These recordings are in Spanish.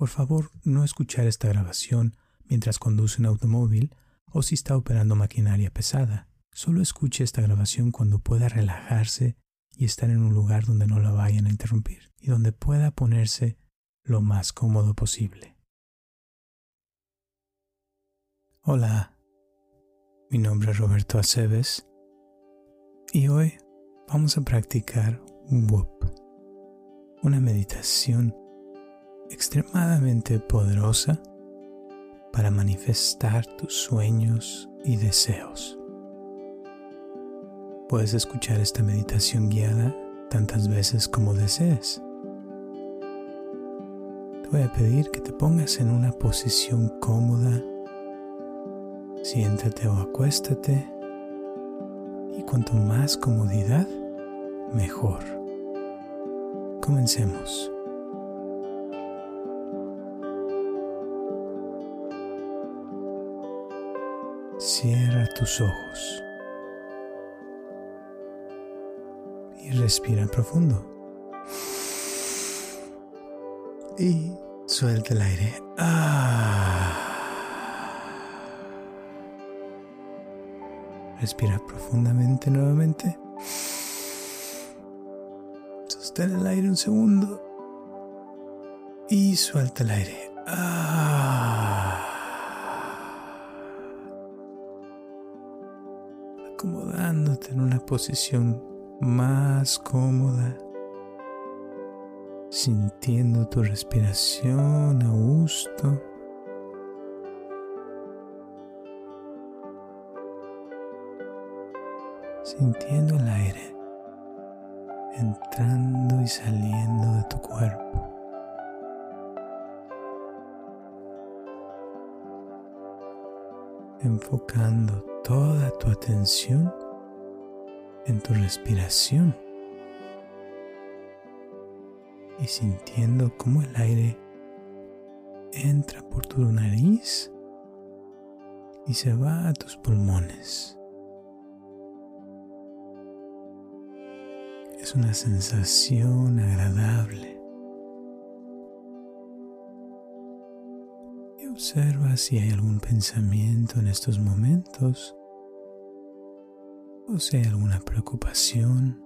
Por favor, no escuchar esta grabación mientras conduce un automóvil o si está operando maquinaria pesada. Solo escuche esta grabación cuando pueda relajarse y estar en un lugar donde no la vayan a interrumpir y donde pueda ponerse lo más cómodo posible. Hola, mi nombre es Roberto Aceves y hoy vamos a practicar WOOP, una meditación extremadamente poderosa para manifestar tus sueños y deseos. Puedes escuchar esta meditación guiada tantas veces como desees. Te voy a pedir que te pongas en una posición cómoda. Siéntate o acuéstate. Y cuanto más comodidad, mejor. Comencemos. Cierra tus ojos. respira profundo. Y suelta el aire. Ah. Respira profundamente nuevamente. Sostén el aire un segundo. Y suelta el aire. Ah. En una posición más cómoda, sintiendo tu respiración a gusto. Sintiendo el aire entrando y saliendo de tu cuerpo. Enfocando toda tu atención en tu respiración y sintiendo cómo el aire entra por tu nariz y se va a tus pulmones. Es una sensación agradable. Y observa si hay algún pensamiento en estos momentos o si alguna preocupación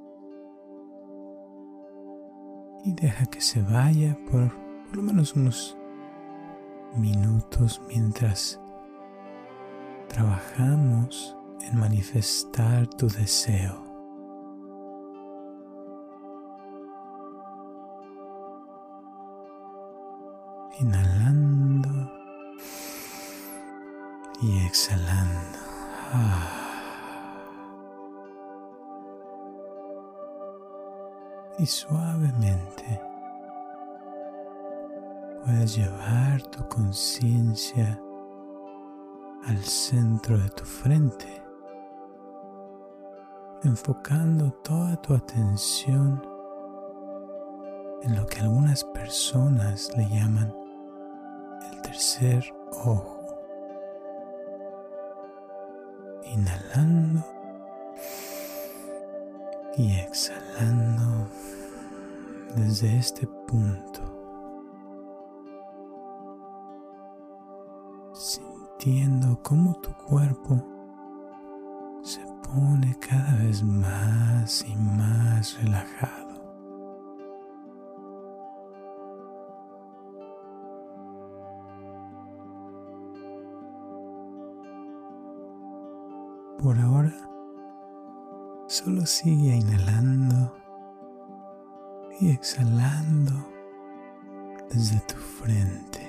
y deja que se vaya por por lo menos unos minutos mientras trabajamos en manifestar tu deseo. Inhalando y exhalando. Ah. Y suavemente puedes llevar tu conciencia al centro de tu frente, enfocando toda tu atención en lo que algunas personas le llaman el tercer ojo. Inhalando y exhalando desde este punto, sintiendo cómo tu cuerpo se pone cada vez más y más relajado. Solo sigue inhalando y exhalando desde tu frente.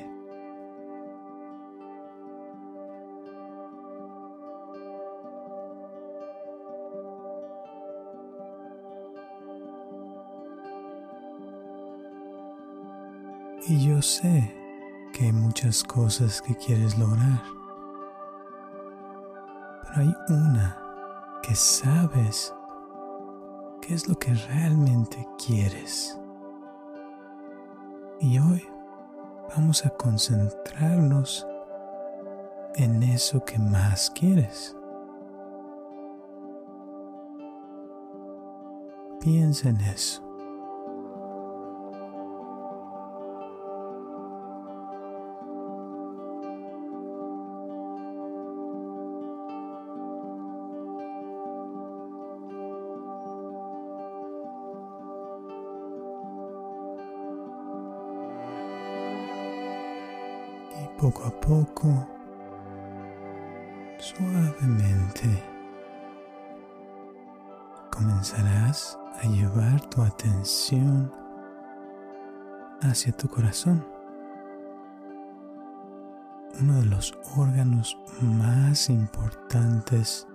Y yo sé que hay muchas cosas que quieres lograr, pero hay una que sabes qué es lo que realmente quieres. Y hoy vamos a concentrarnos en eso que más quieres. Piensa en eso. Poco a poco, suavemente, comenzarás a llevar tu atención hacia tu corazón, uno de los órganos más importantes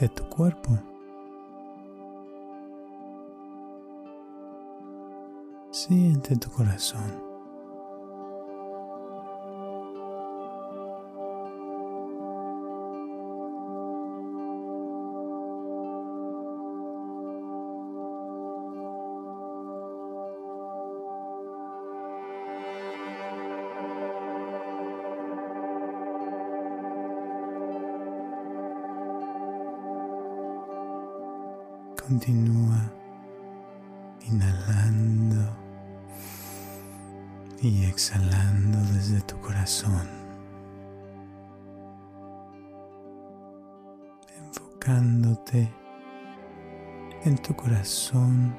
de tu cuerpo. Siente tu corazón. Continúa inhalando y exhalando desde tu corazón, enfocándote en tu corazón.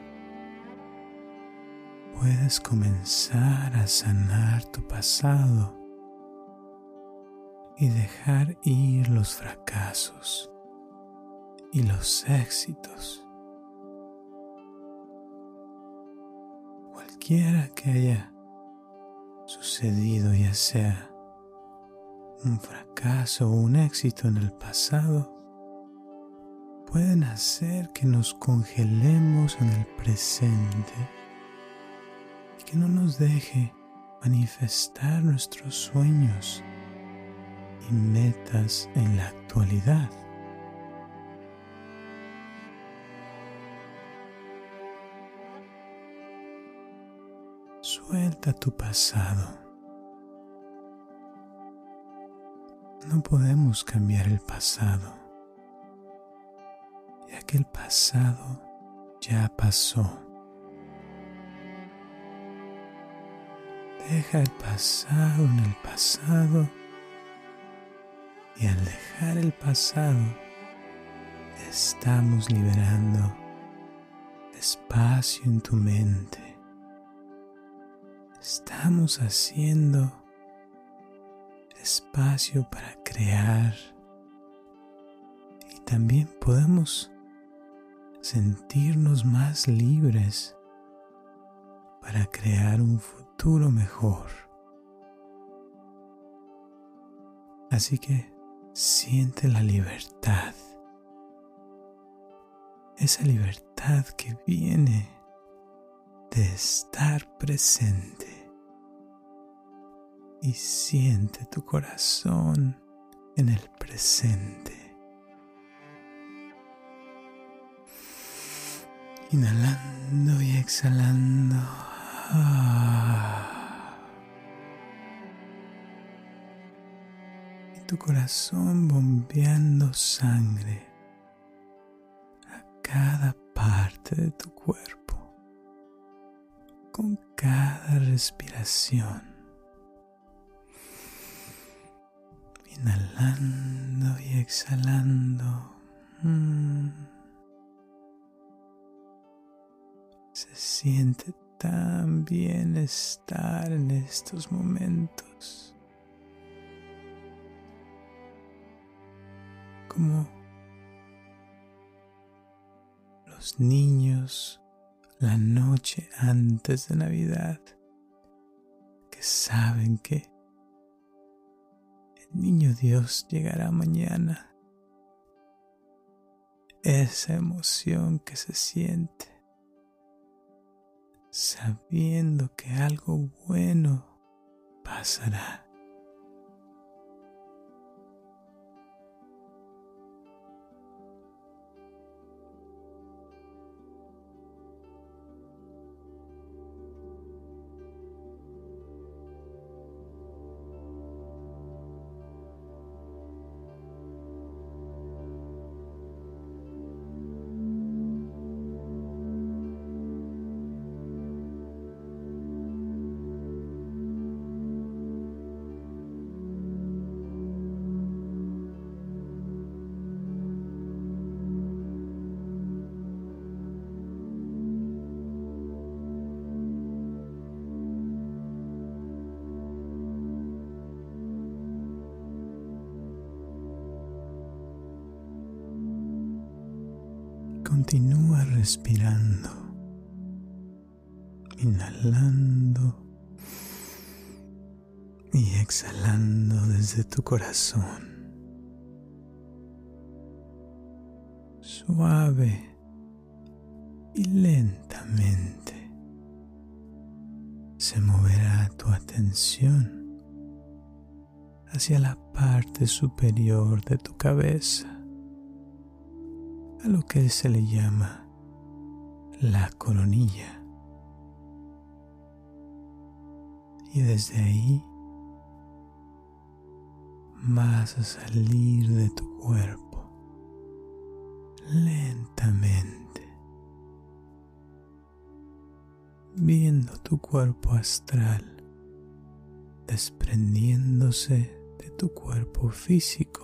Puedes comenzar a sanar tu pasado y dejar ir los fracasos y los éxitos. Cualquiera que haya sucedido, ya sea un fracaso o un éxito en el pasado, pueden hacer que nos congelemos en el presente y que no nos deje manifestar nuestros sueños y metas en la actualidad. Suelta tu pasado. No podemos cambiar el pasado, ya que el pasado ya pasó. Deja el pasado en el pasado y al dejar el pasado estamos liberando espacio en tu mente estamos haciendo espacio para crear. Y también podemos sentirnos más libres para crear un futuro mejor. Así que siente la libertad, esa libertad que viene de estar presente y siente tu corazón en el presente. Inhalando y exhalando. Y tu corazón bombeando sangre a cada parte de tu cuerpo con cada respiración. Inhalando y exhalando. Mm. Se siente tan bien estar en estos momentos. Como los niños la noche antes de Navidad que saben que Niño Dios llegará mañana. Esa emoción que se siente sabiendo que algo bueno pasará. Continúa respirando, inhalando y exhalando desde tu corazón. Suave y lentamente se moverá tu atención hacia la parte superior de tu cabeza, a lo que se le llama la coronilla. Y desde ahí vas a salir de tu cuerpo lentamente, viendo tu cuerpo astral desprendiéndose de tu cuerpo físico,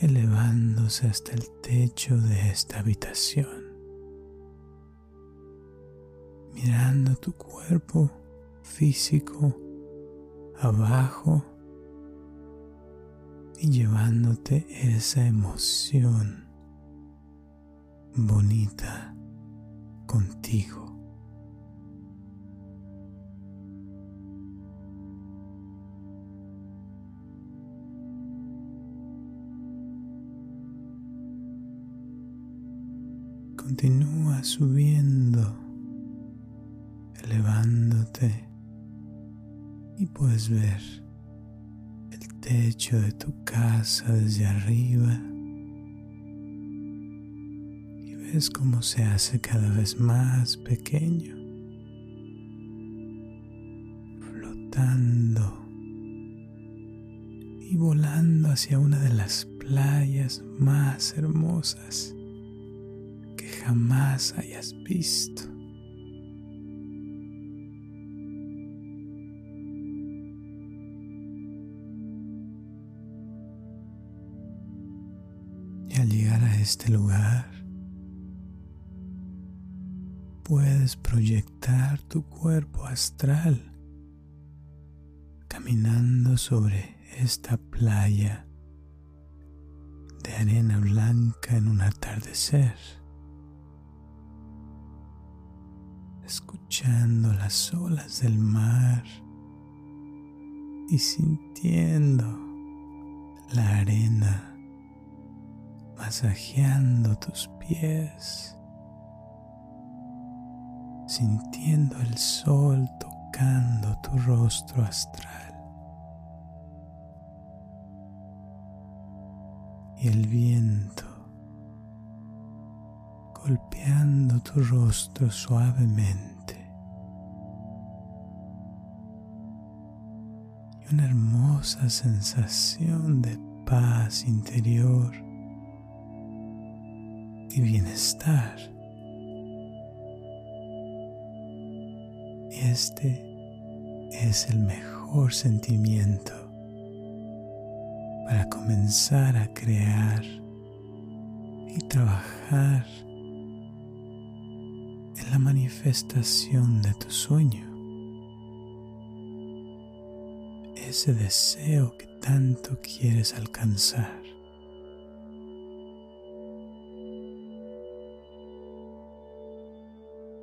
elevándose hasta el techo de esta habitación, mirando tu cuerpo físico abajo y llevándote esa emoción bonita contigo. Continúa subiendo, elevándote y puedes ver techo de tu casa desde arriba y ves cómo se hace cada vez más pequeño, flotando y volando hacia una de las playas más hermosas jamás hayas visto. al llegar a este lugar, puedes proyectar tu cuerpo astral caminando sobre esta playa de arena blanca en un atardecer, escuchando las olas del mar y sintiendo la arena masajeando tus pies, sintiendo el sol tocando tu rostro astral y el viento golpeando tu rostro suavemente. Y una hermosa sensación de paz interior y bienestar. Este es el mejor sentimiento para comenzar a crear y trabajar la manifestación de tu sueño. Ese deseo que tanto quieres alcanzar.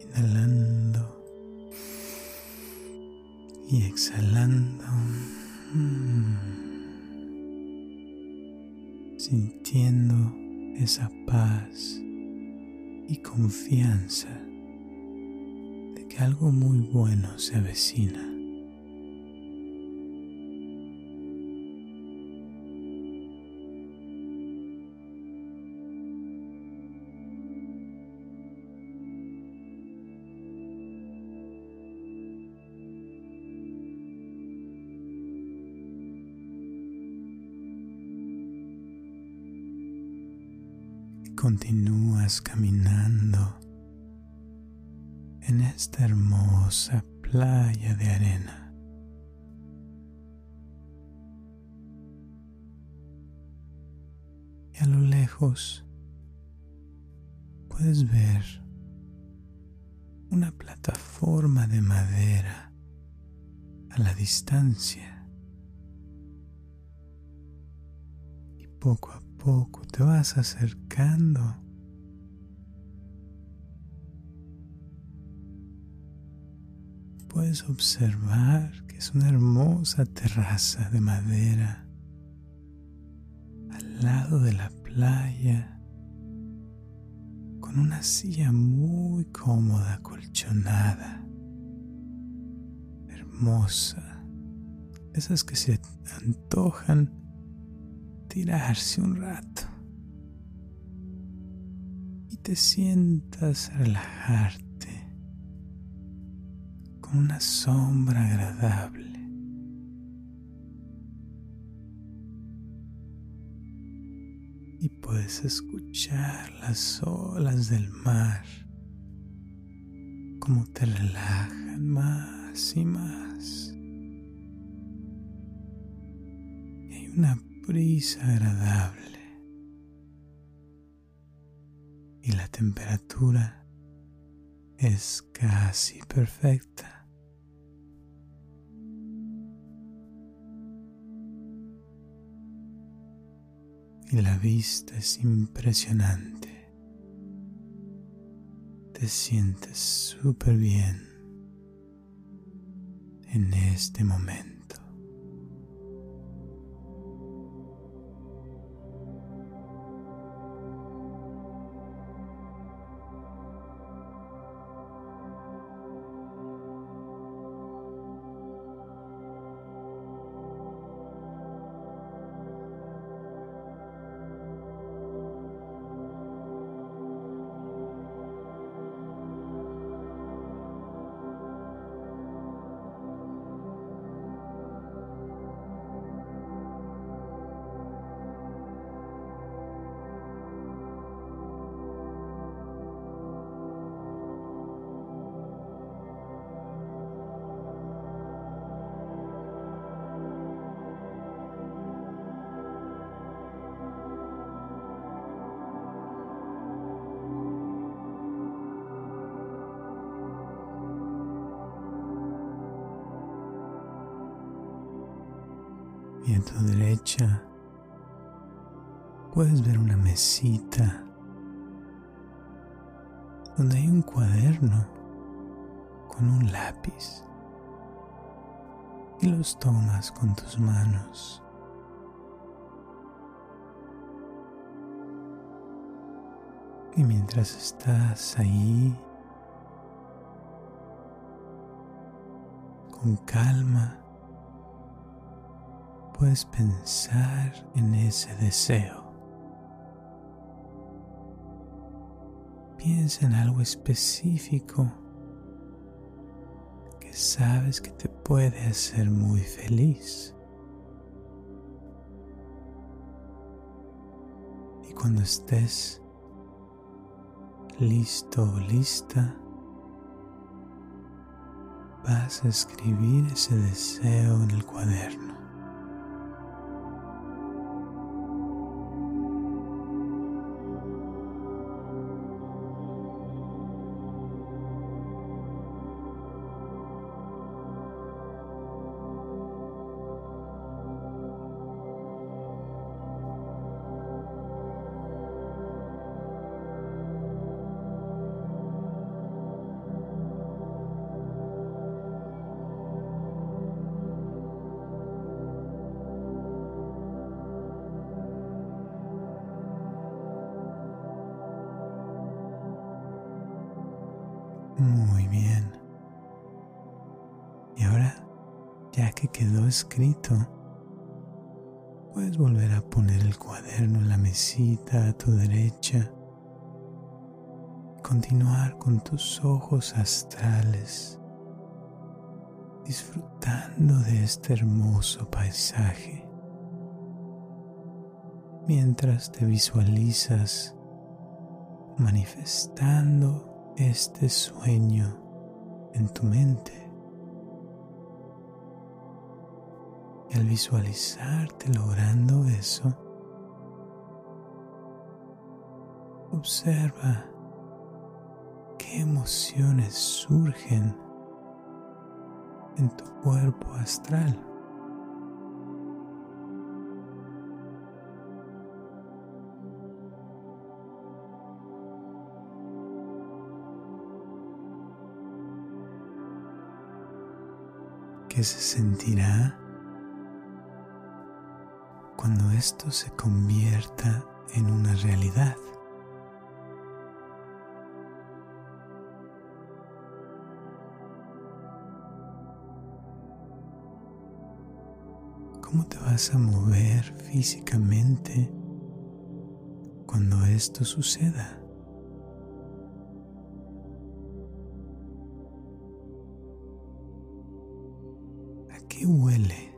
inhalando y exhalando, sintiendo esa paz y confianza algo muy bueno se avecina. continúas caminando esta hermosa playa de arena. Y a lo lejos puedes ver una plataforma de madera a la distancia. Y poco a poco te vas acercando puedes observar que es una hermosa terraza de madera al lado de la playa con una silla muy cómoda, colchonada, hermosa, esas que se antojan tirarse un rato y te sientas relajarte una sombra agradable. Y puedes escuchar las olas del mar como te relajan más y más. Y hay una brisa agradable y la temperatura es casi perfecta. Y la vista es impresionante. Te sientes súper bien en este momento. A tu derecha puedes ver una mesita donde hay un cuaderno con un lápiz y los tomas con tus manos. Y mientras estás ahí, con calma, puedes pensar en ese deseo. Piensa en algo específico que sabes que te puede hacer muy feliz. Y cuando estés listo o lista, vas a escribir ese deseo en el cuaderno. Escrito, puedes volver a poner el cuaderno en la mesita a tu derecha. Continuar con tus ojos astrales, disfrutando de este hermoso paisaje. Mientras te visualizas manifestando este sueño en tu mente. Y al visualizarte logrando eso, observa qué emociones surgen en tu cuerpo astral. ¿Qué se sentirá cuando esto se convierta en una realidad? ¿Cómo te vas a mover físicamente cuando esto suceda? ¿A qué huele el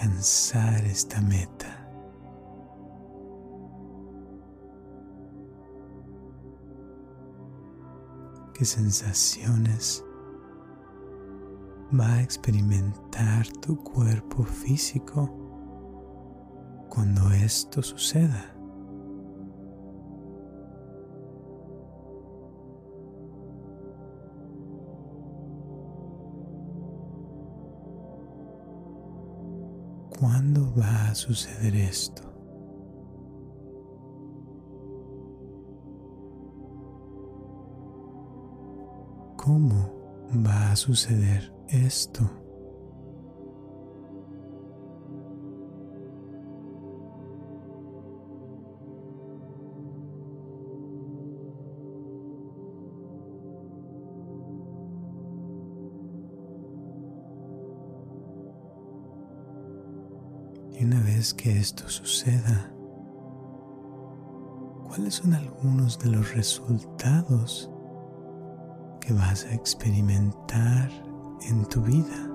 alcanzar esta meta? ¿Qué sensaciones va a experimentar tu cuerpo físico cuando esto suceda. ¿Cuándo va a suceder esto? ¿Cómo va a suceder esto. Que esto suceda, ¿cuáles son algunos de los resultados que vas a experimentar en tu vida.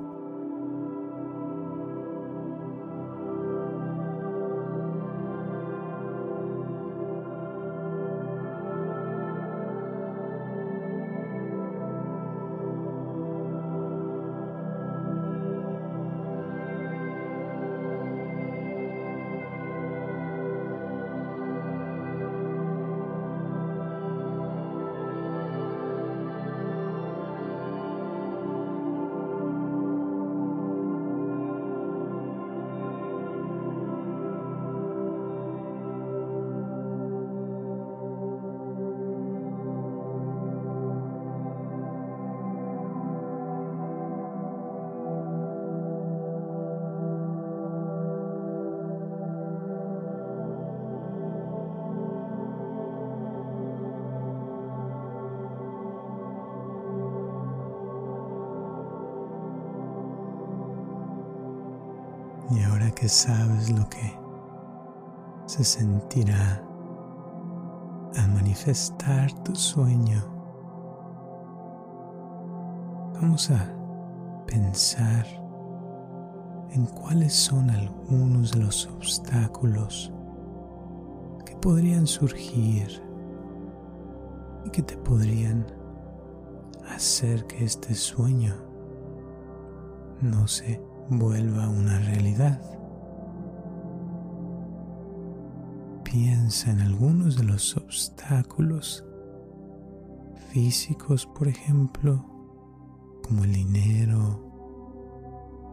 Sabes lo que se sentirá al manifestar tu sueño, vamos a pensar en cuáles son algunos de los obstáculos que podrían surgir y que te podrían hacer que este sueño no se vuelva una realidad. Piensa en algunos de los obstáculos físicos, por ejemplo, como el dinero,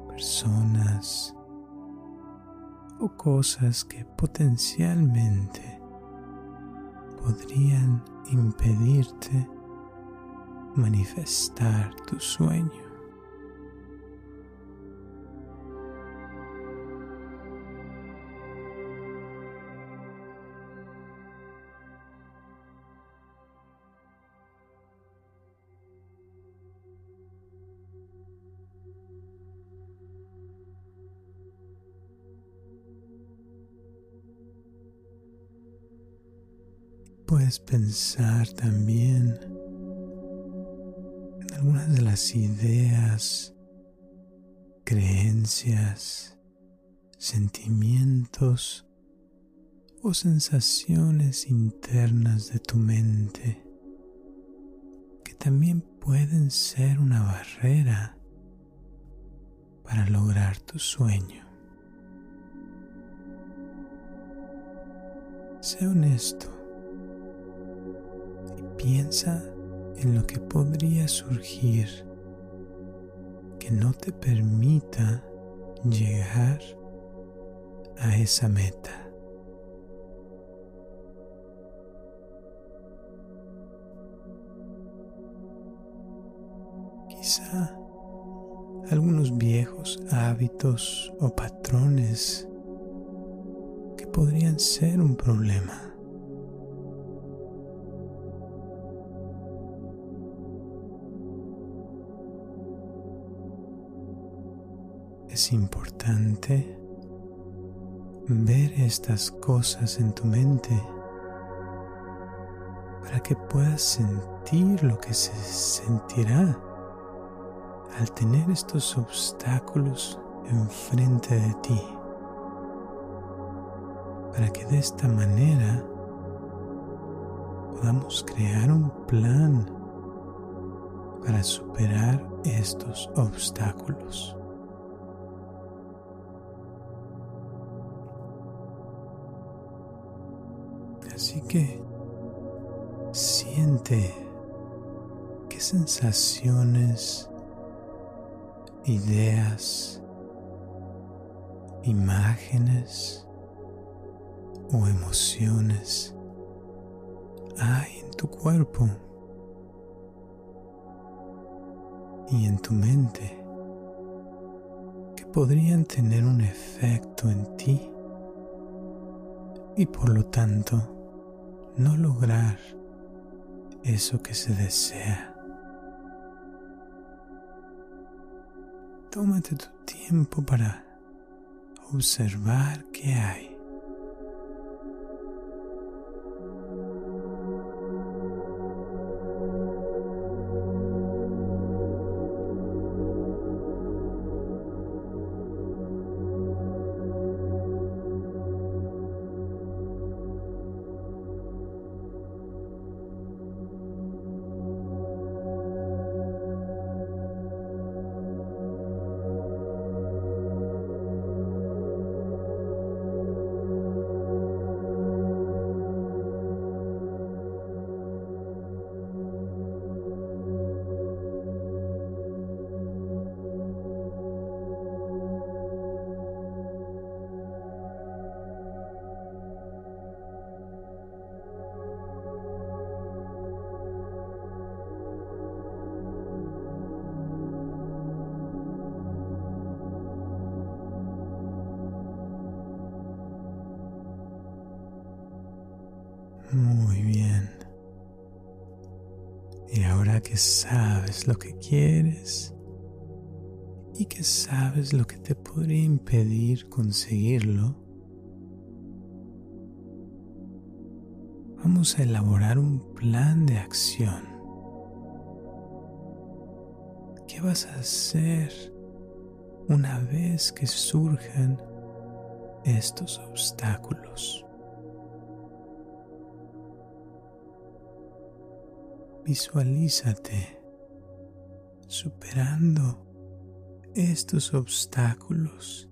personas o cosas que potencialmente podrían impedirte manifestar tu sueño. Pensar también en algunas de las ideas, creencias, sentimientos o sensaciones internas de tu mente que también pueden ser una barrera para lograr tu sueño. Sé honesto Piensa en lo que podría surgir que no te permita llegar a esa meta. Quizá algunos viejos hábitos o patrones que podrían ser un problema. Es importante ver estas cosas en tu mente para que puedas sentir lo que se sentirá al tener estos obstáculos enfrente de ti. Para que de esta manera podamos crear un plan para superar estos obstáculos. Que siente qué sensaciones, ideas, imágenes o emociones hay en tu cuerpo y en tu mente que podrían tener un efecto en ti y por lo tanto no lograr eso que se desea. Tómate tu tiempo para observar qué hay. Que sabes lo que quieres y que sabes lo que te podría impedir conseguirlo, vamos a elaborar un plan de acción. ¿Qué vas a hacer una vez que surjan estos obstáculos? Visualízate superando estos obstáculos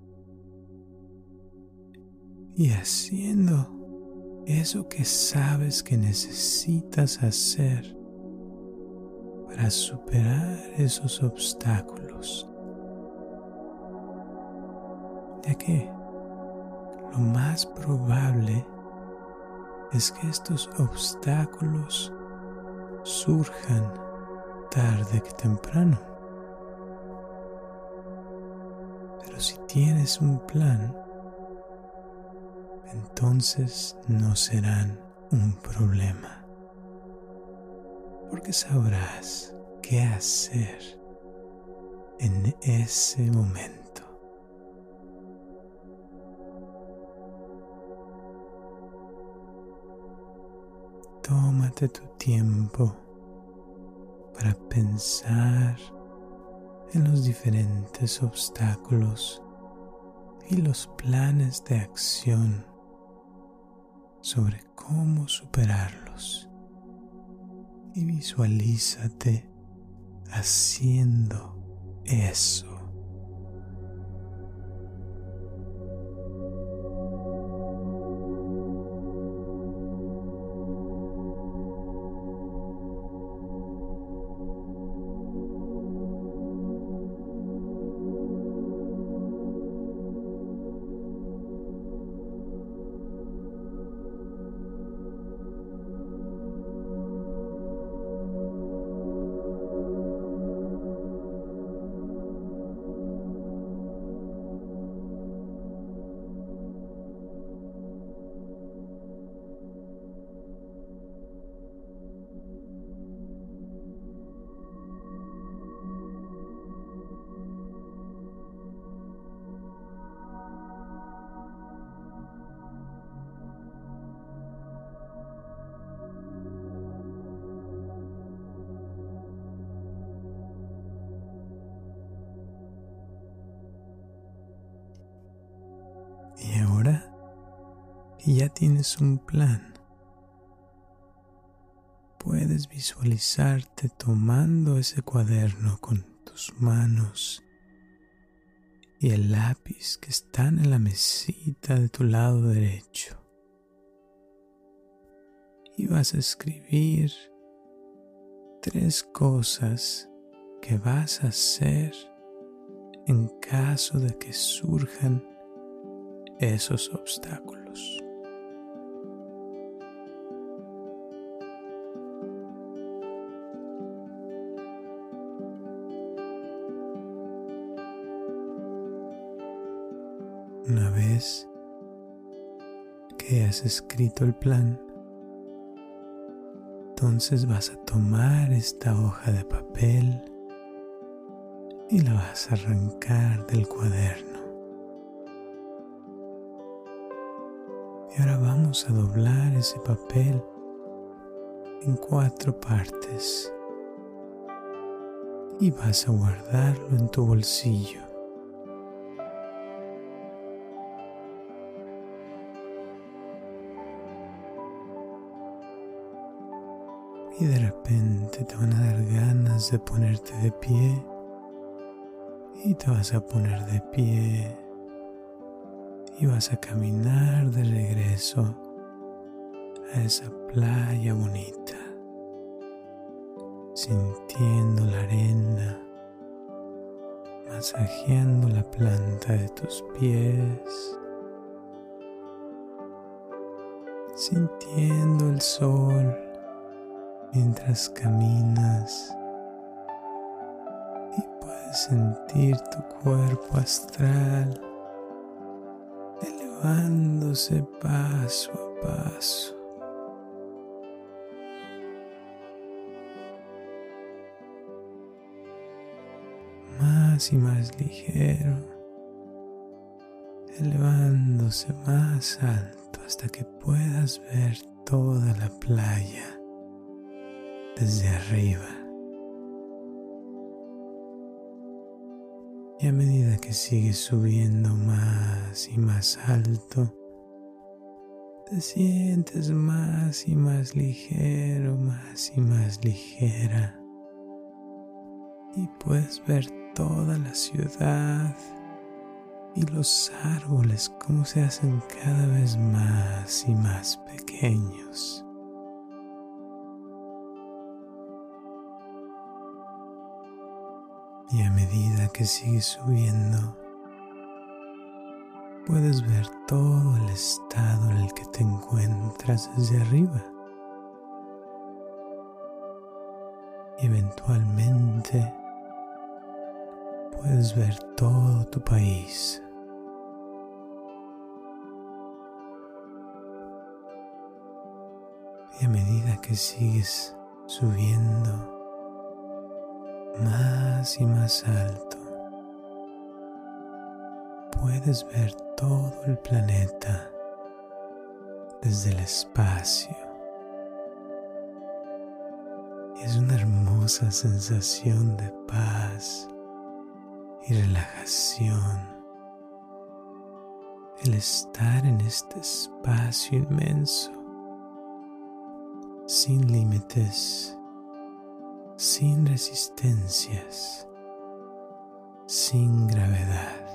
y haciendo eso que sabes que necesitas hacer para superar esos obstáculos. Ya que lo más probable es que estos obstáculos surjan tarde que temprano. Pero si tienes un plan, entonces no serán un problema, porque sabrás qué hacer en ese momento. Tu tiempo para pensar en los diferentes obstáculos y los planes de acción sobre cómo superarlos. Y visualízate haciendo eso. Ya tienes un plan. Puedes visualizarte tomando ese cuaderno con tus manos y el lápiz que están en la mesita de tu lado derecho. Y vas a escribir tres cosas que vas a hacer en caso de que surjan esos obstáculos. Que has escrito el plan, entonces vas a tomar esta hoja de papel y la vas a arrancar del cuaderno. Y ahora vamos a doblar ese papel en cuatro partes y vas a guardarlo en tu bolsillo. De ponerte de pie y te vas a poner de pie y vas a caminar de regreso a esa playa bonita, sintiendo la arena, masajeando la planta de tus pies, sintiendo el sol mientras caminas sentir tu cuerpo astral elevándose paso a paso. Más y más ligero, elevándose más alto hasta que puedas ver toda la playa desde arriba. Y a medida que sigues subiendo más y más alto, te sientes más y más ligero, más y más ligera. Y puedes ver toda la ciudad y los árboles como se hacen cada vez más y más pequeños. Y a medida que sigues subiendo, puedes ver todo el estado en el que te encuentras desde arriba. Eventualmente puedes ver todo tu país. Y a medida que sigues subiendo, más y más alto, puedes ver todo el planeta desde el espacio. Es una hermosa sensación de paz y relajación el estar en este espacio inmenso, sin límites sin resistencias, sin gravedad.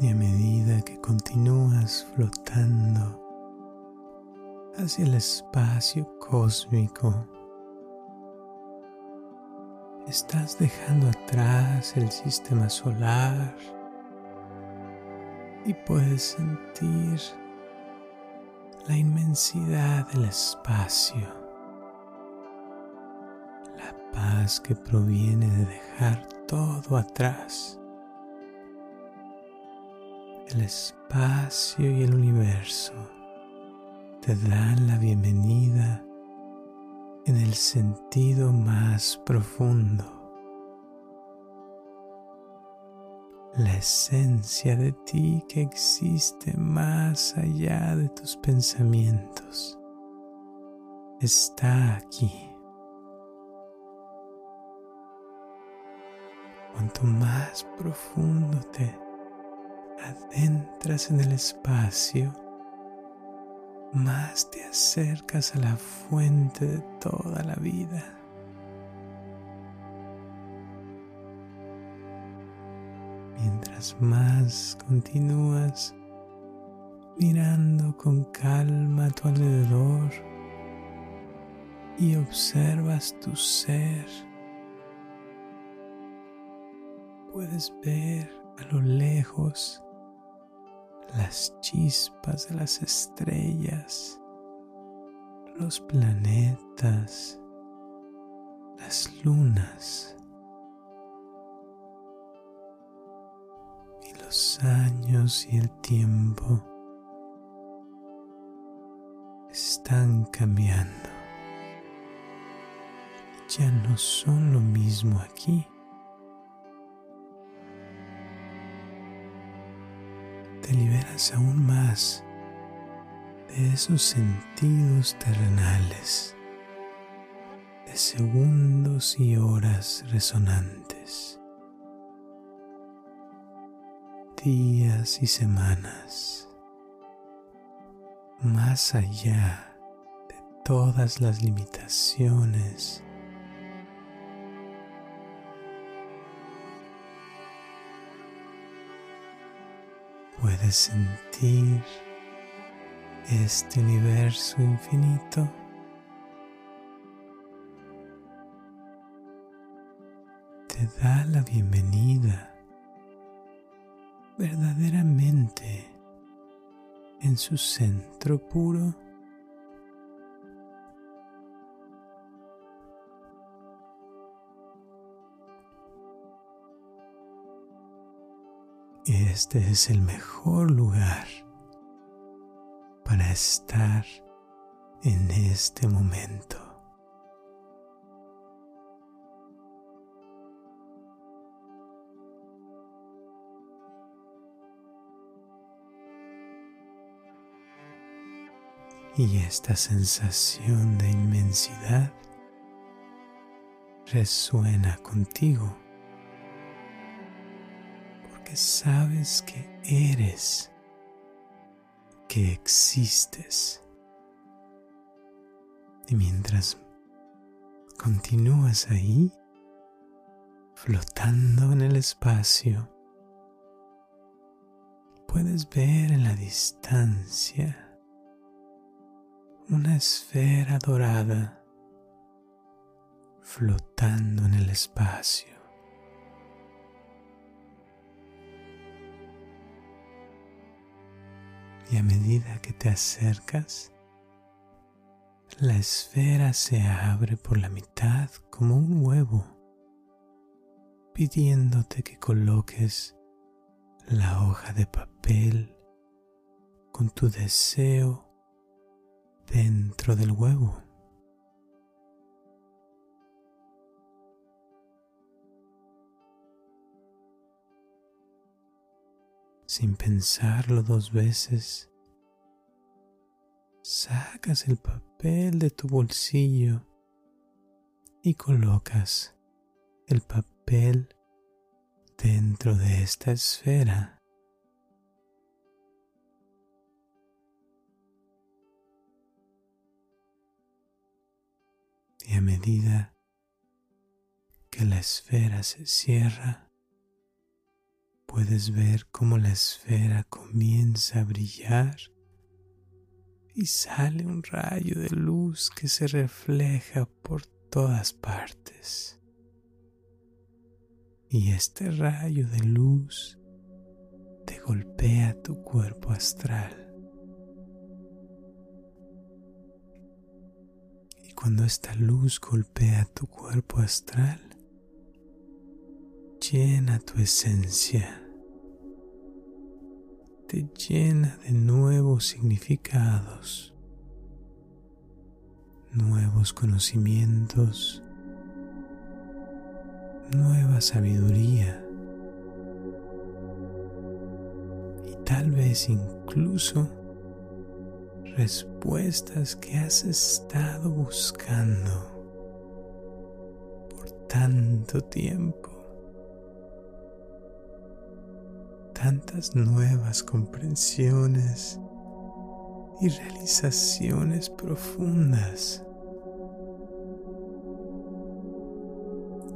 Y a medida que continúas flotando hacia el espacio cósmico, estás dejando atrás el sistema solar y puedes sentir la inmensidad del espacio, la paz que proviene de dejar todo atrás. El espacio y el universo te dan la bienvenida en el sentido más profundo. La esencia de ti que existe más allá de tus pensamientos está aquí. Cuanto más profundo te adentras en el espacio, más te acercas a la fuente de toda la vida. Mientras más continúas mirando con calma a tu alrededor y observas tu ser, puedes ver a lo lejos las chispas de las estrellas, los planetas, las lunas y los años y el tiempo están cambiando. Ya no son lo mismo aquí. Liberas aún más de esos sentidos terrenales, de segundos y horas resonantes, días y semanas, más allá de todas las limitaciones Puedes sentir este universo infinito. Te da la bienvenida verdaderamente en su centro puro. Este es el mejor lugar para estar en este momento. Y esta sensación de inmensidad resuena contigo sabes que eres, que existes. Y mientras continúas ahí, flotando en el espacio, puedes ver en la distancia una esfera dorada flotando en el espacio. Y a medida que te acercas, la esfera se abre por la mitad como un huevo, pidiéndote que coloques la hoja de papel con tu deseo dentro del huevo. Sin pensarlo dos veces, sacas el papel de tu bolsillo y colocas el papel dentro de esta esfera. Y a medida que la esfera se cierra, puedes ver cómo la esfera comienza a brillar y sale un rayo de luz que se refleja por todas partes. Y este rayo de luz te golpea tu cuerpo astral. Y cuando esta luz golpea tu cuerpo astral, llena tu esencia, llena de nuevos significados, nuevos conocimientos, nueva sabiduría y tal vez incluso respuestas que has estado buscando por tanto tiempo. Tantas nuevas comprensiones y realizaciones profundas.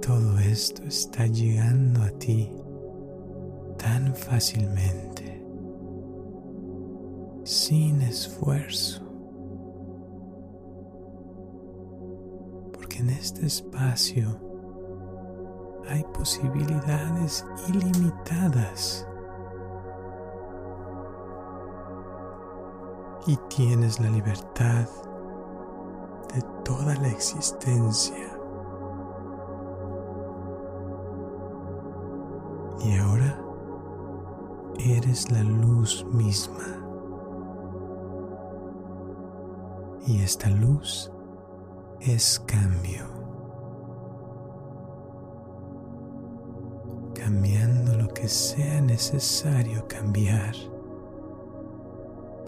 Todo esto está llegando a ti tan fácilmente, sin esfuerzo, porque en este espacio hay posibilidades ilimitadas y tienes la libertad de toda la existencia. Y ahora eres la luz misma. Y esta luz es cambio. Cambiando lo que sea necesario cambiar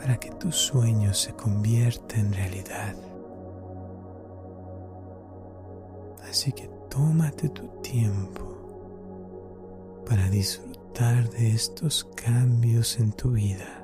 para que tu sueño se convierta en realidad. Así que tómate tu tiempo para disfrutar de estos cambios en tu vida.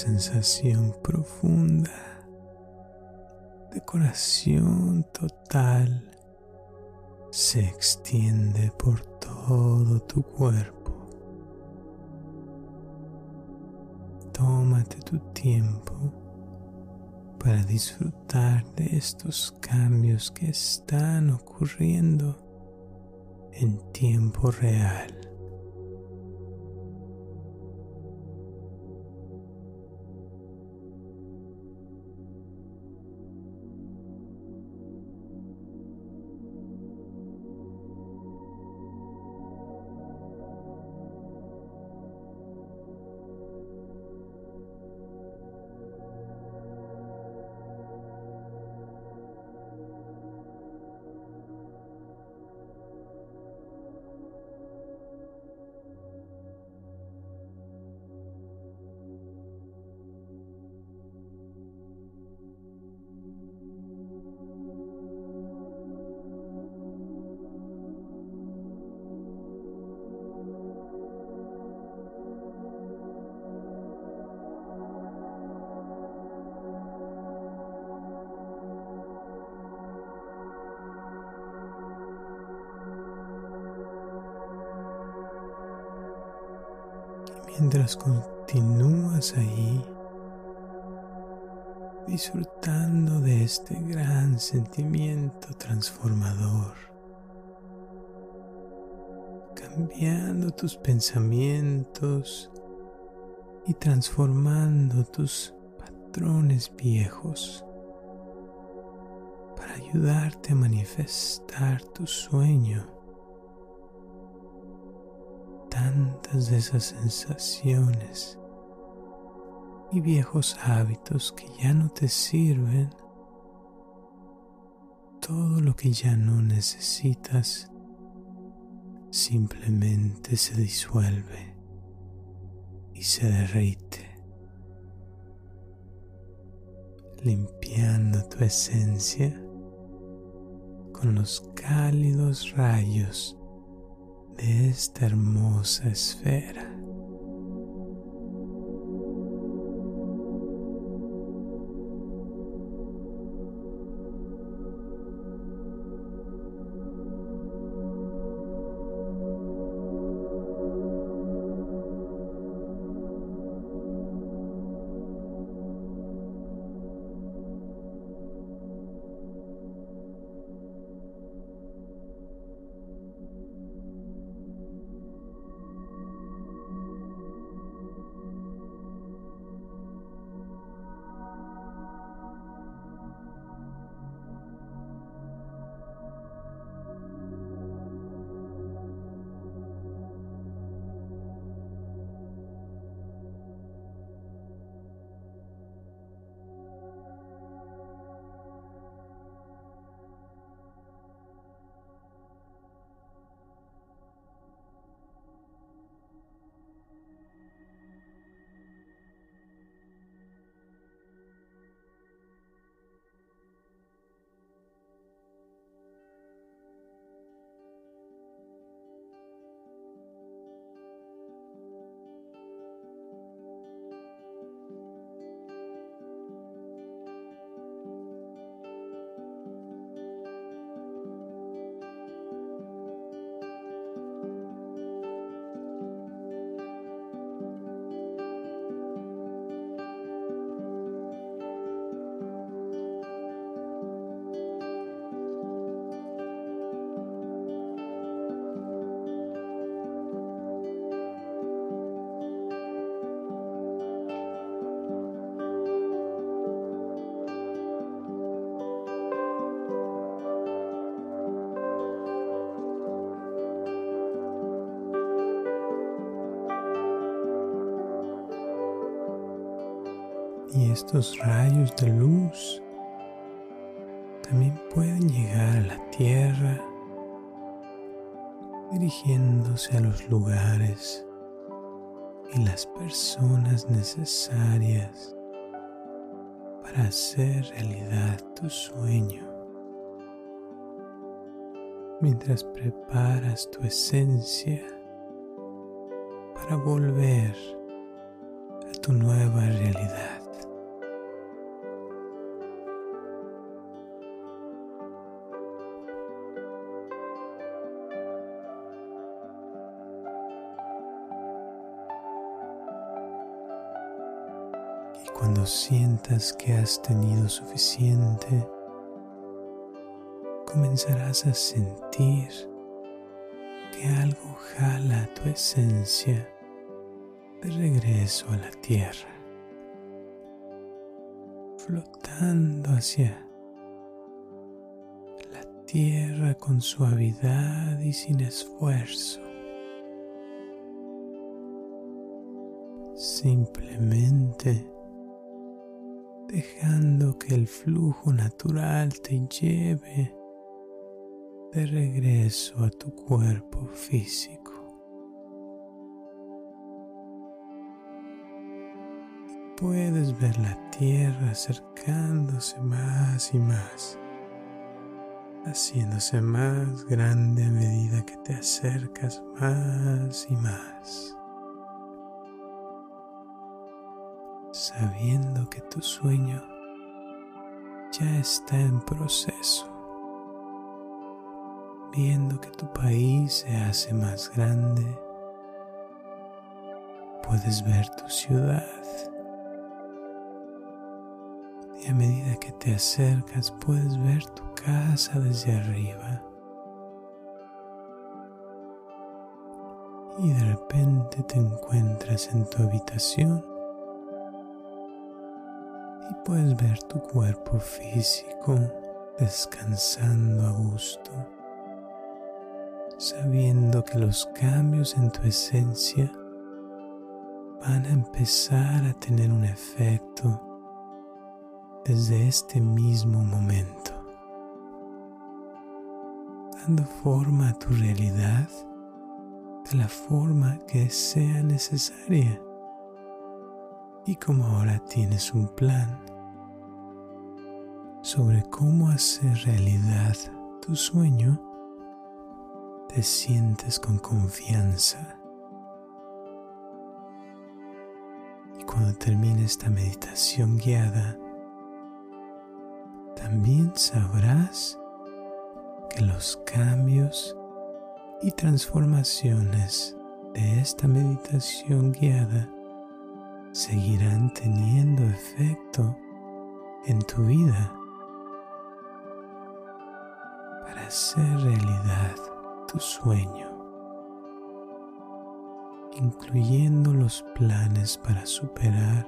Sensación profunda de corazón total se extiende por todo tu cuerpo. Tómate tu tiempo para disfrutar de estos cambios que están ocurriendo en tiempo real. Continúas ahí disfrutando de este gran sentimiento transformador cambiando tus pensamientos y transformando tus patrones viejos para ayudarte a manifestar tu sueño. Tantas de esas sensaciones y viejos hábitos que ya no te sirven, todo lo que ya no necesitas simplemente se disuelve y se derrite, limpiando tu esencia con los cálidos rayos de esta hermosa esfera. Estos rayos de luz también pueden llegar a la tierra dirigiéndose a los lugares y las personas necesarias para hacer realidad tu sueño. Mientras preparas tu esencia para volver a tu nueva realidad. Cuando sientas que has tenido suficiente, comenzarás a sentir que algo jala tu esencia de regreso a la tierra, flotando hacia la tierra con suavidad y sin esfuerzo. Simplemente dejando que el flujo natural te lleve de regreso a tu cuerpo físico. Puedes ver la tierra acercándose más y más, haciéndose más grande a medida que te acercas más y más. Sabiendo que tu sueño ya está en proceso, viendo que tu país se hace más grande, puedes ver tu ciudad. Y a medida que te acercas puedes ver tu casa desde arriba. Y de repente te encuentras en tu habitación puedes ver tu cuerpo físico descansando a gusto, sabiendo que los cambios en tu esencia van a empezar a tener un efecto desde este mismo momento, dando forma a tu realidad de la forma que sea necesaria. Y como ahora tienes un plan sobre cómo hacer realidad tu sueño, te sientes con confianza. Y cuando termine esta meditación guiada, también sabrás que los cambios y transformaciones de esta meditación guiada seguirán teniendo efecto en tu vida hacer realidad tu sueño, incluyendo los planes para superar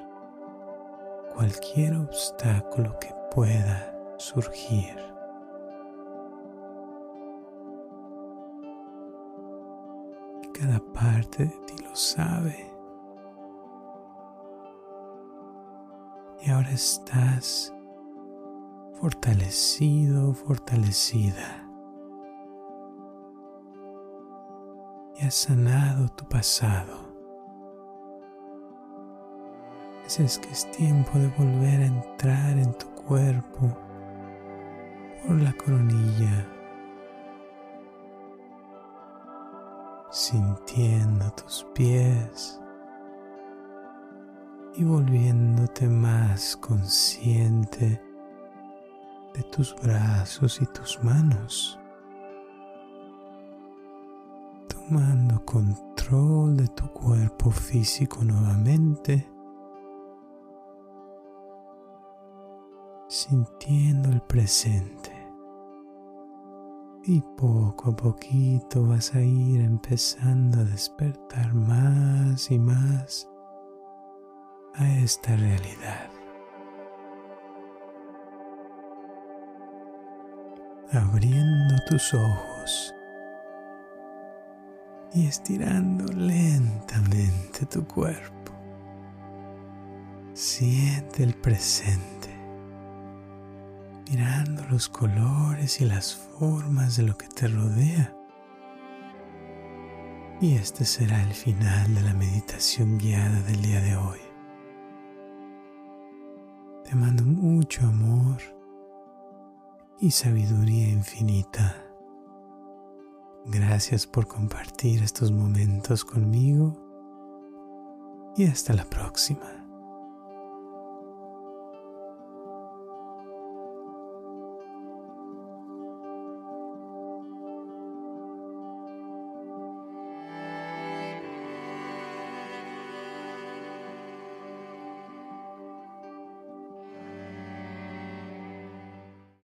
cualquier obstáculo que pueda surgir. cada parte de ti lo sabe. Y ahora estás fortalecido, fortalecida. Sanado tu pasado. Así es que es tiempo de volver a entrar en tu cuerpo por la coronilla sintiendo tus pies y volviéndote más consciente de tus brazos y tus manos, tomando control de tu cuerpo físico nuevamente, sintiendo el presente. Y poco a poquito vas a ir empezando a despertar más y más a esta realidad. Abriendo tus ojos y estirando lentamente tu cuerpo. Siente el presente mirando los colores y las formas de lo que te rodea. Y este será el final de la meditación guiada del día de hoy. Te mando mucho amor y sabiduría infinita. Gracias por compartir estos momentos conmigo y hasta la próxima.